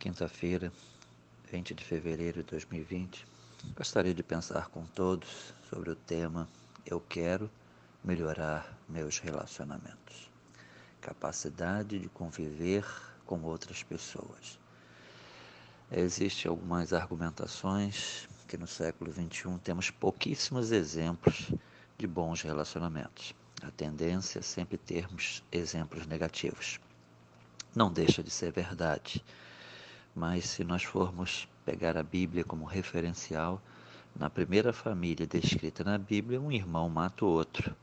quinta-feira, 20 de fevereiro de 2020. Gostaria de pensar com todos sobre o tema Eu quero melhorar meus relacionamentos. Capacidade de conviver com outras pessoas. Existem algumas argumentações que no século XXI temos pouquíssimos exemplos de bons relacionamentos. A tendência é sempre termos exemplos negativos não deixa de ser verdade. Mas se nós formos pegar a Bíblia como referencial, na primeira família descrita na Bíblia, um irmão mata o outro.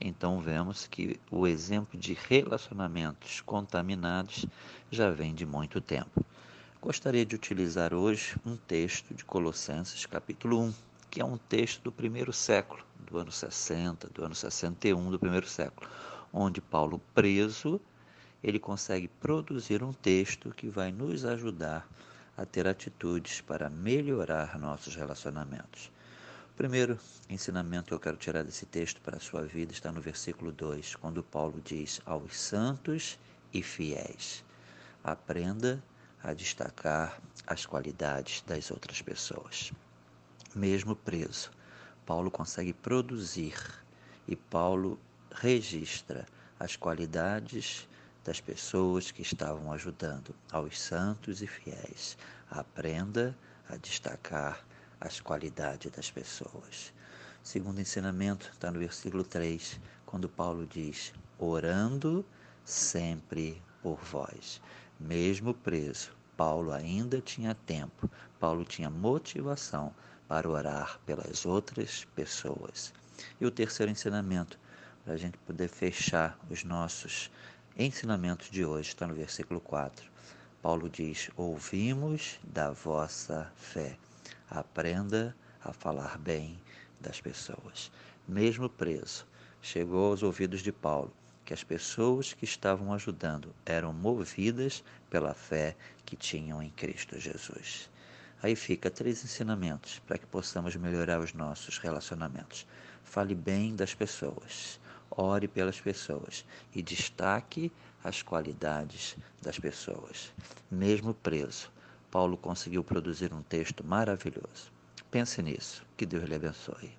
Então vemos que o exemplo de relacionamentos contaminados já vem de muito tempo. Gostaria de utilizar hoje um texto de Colossenses, capítulo 1, que é um texto do primeiro século, do ano 60, do ano 61 do primeiro século, onde Paulo, preso, ele consegue produzir um texto que vai nos ajudar a ter atitudes para melhorar nossos relacionamentos. O primeiro ensinamento que eu quero tirar desse texto para a sua vida está no versículo 2, quando Paulo diz aos santos e fiéis: aprenda a destacar as qualidades das outras pessoas. Mesmo preso, Paulo consegue produzir e Paulo registra as qualidades das pessoas que estavam ajudando aos santos e fiéis. Aprenda a destacar as qualidades das pessoas. Segundo ensinamento está no versículo 3, quando Paulo diz: orando sempre por vós. Mesmo preso, Paulo ainda tinha tempo, Paulo tinha motivação para orar pelas outras pessoas. E o terceiro ensinamento, para a gente poder fechar os nossos ensinamento de hoje está no versículo 4. Paulo diz: Ouvimos da vossa fé. Aprenda a falar bem das pessoas. Mesmo preso, chegou aos ouvidos de Paulo que as pessoas que estavam ajudando eram movidas pela fé que tinham em Cristo Jesus. Aí fica três ensinamentos para que possamos melhorar os nossos relacionamentos. Fale bem das pessoas ore pelas pessoas e destaque as qualidades das pessoas. Mesmo preso, Paulo conseguiu produzir um texto maravilhoso. Pense nisso. Que Deus lhe abençoe.